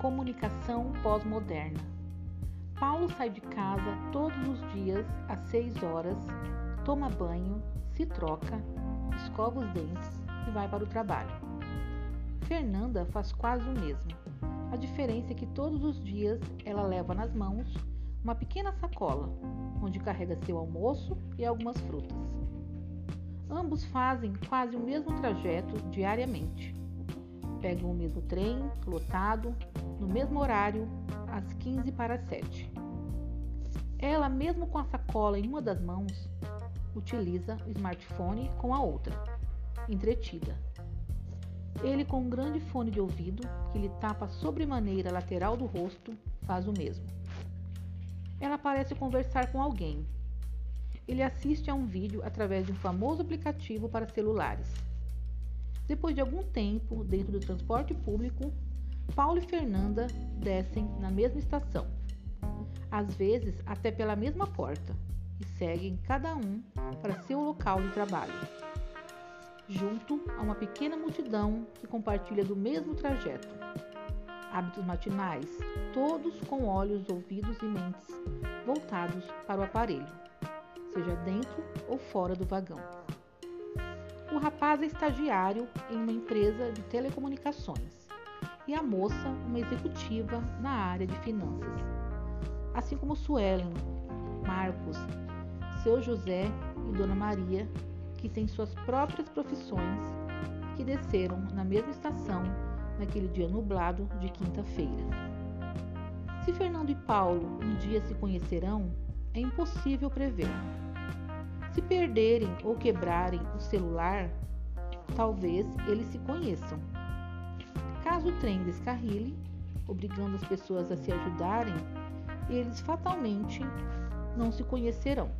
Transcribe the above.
Comunicação pós-moderna. Paulo sai de casa todos os dias às 6 horas, toma banho, se troca, escova os dentes e vai para o trabalho. Fernanda faz quase o mesmo. A diferença é que todos os dias ela leva nas mãos uma pequena sacola, onde carrega seu almoço e algumas frutas. Ambos fazem quase o mesmo trajeto diariamente pegam o mesmo trem, lotado, no mesmo horário, às 15 para 7. Ela, mesmo com a sacola em uma das mãos, utiliza o smartphone com a outra, entretida. Ele, com um grande fone de ouvido que lhe tapa sobremaneira a lateral do rosto, faz o mesmo. Ela parece conversar com alguém. Ele assiste a um vídeo através de um famoso aplicativo para celulares. Depois de algum tempo dentro do transporte público, Paulo e Fernanda descem na mesma estação, às vezes até pela mesma porta, e seguem cada um para seu local de trabalho, junto a uma pequena multidão que compartilha do mesmo trajeto. Hábitos matinais, todos com olhos, ouvidos e mentes voltados para o aparelho, seja dentro ou fora do vagão. O rapaz é estagiário em uma empresa de telecomunicações e a moça uma executiva na área de finanças. Assim como Suelen, Marcos, seu José e Dona Maria, que têm suas próprias profissões, que desceram na mesma estação naquele dia nublado de quinta-feira. Se Fernando e Paulo um dia se conhecerão, é impossível prever. Se perderem ou quebrarem o celular, talvez eles se conheçam. Caso o trem descarrile, obrigando as pessoas a se ajudarem, eles fatalmente não se conhecerão.